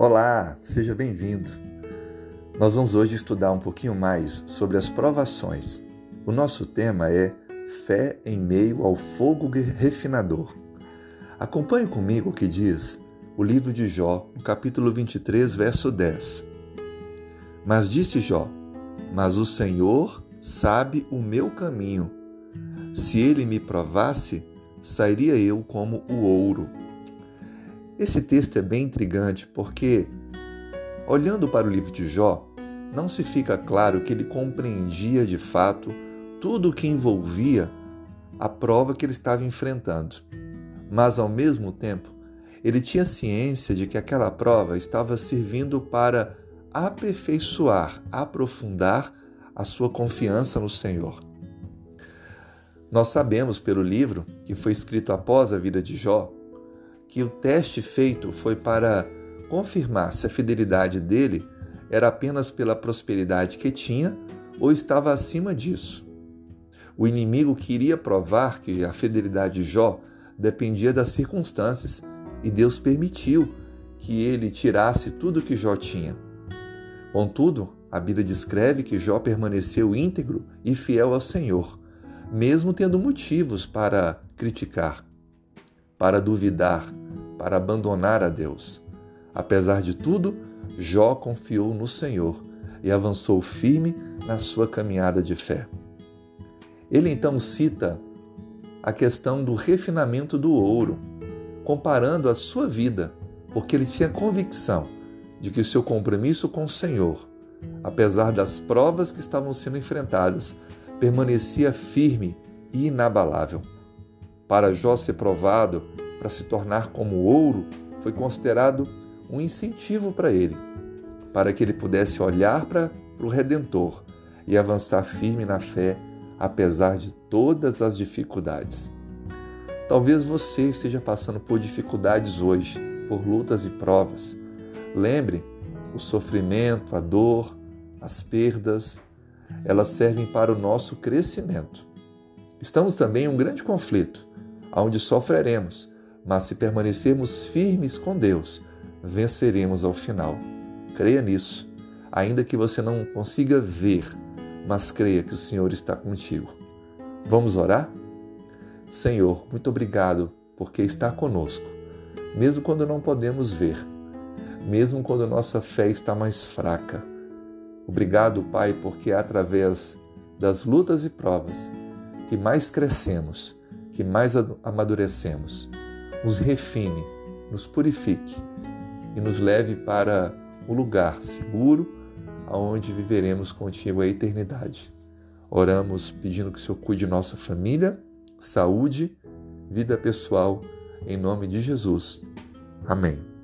Olá, seja bem-vindo. Nós vamos hoje estudar um pouquinho mais sobre as provações. O nosso tema é Fé em meio ao fogo refinador. Acompanhe comigo o que diz o livro de Jó, no capítulo 23, verso 10. Mas disse Jó: Mas o Senhor sabe o meu caminho. Se ele me provasse, sairia eu como o ouro. Esse texto é bem intrigante porque, olhando para o livro de Jó, não se fica claro que ele compreendia de fato tudo o que envolvia a prova que ele estava enfrentando. Mas, ao mesmo tempo, ele tinha ciência de que aquela prova estava servindo para aperfeiçoar, aprofundar a sua confiança no Senhor. Nós sabemos pelo livro, que foi escrito após a vida de Jó, que o teste feito foi para confirmar se a fidelidade dele era apenas pela prosperidade que tinha ou estava acima disso. O inimigo queria provar que a fidelidade de Jó dependia das circunstâncias e Deus permitiu que ele tirasse tudo que Jó tinha. Contudo, a Bíblia descreve que Jó permaneceu íntegro e fiel ao Senhor, mesmo tendo motivos para criticar para duvidar, para abandonar a Deus. Apesar de tudo, Jó confiou no Senhor e avançou firme na sua caminhada de fé. Ele então cita a questão do refinamento do ouro, comparando a sua vida, porque ele tinha convicção de que o seu compromisso com o Senhor, apesar das provas que estavam sendo enfrentadas, permanecia firme e inabalável. Para Jó ser provado, para se tornar como ouro, foi considerado um incentivo para ele, para que ele pudesse olhar para o Redentor e avançar firme na fé, apesar de todas as dificuldades. Talvez você esteja passando por dificuldades hoje, por lutas e provas. Lembre, o sofrimento, a dor, as perdas, elas servem para o nosso crescimento. Estamos também em um grande conflito onde sofreremos, mas se permanecermos firmes com Deus, venceremos ao final. Creia nisso, ainda que você não consiga ver, mas creia que o Senhor está contigo. Vamos orar? Senhor, muito obrigado porque está conosco, mesmo quando não podemos ver, mesmo quando nossa fé está mais fraca. Obrigado, Pai, porque é através das lutas e provas que mais crescemos que mais amadurecemos, nos refine, nos purifique e nos leve para o lugar seguro aonde viveremos contigo a eternidade. Oramos pedindo que o Senhor cuide de nossa família, saúde, vida pessoal, em nome de Jesus. Amém.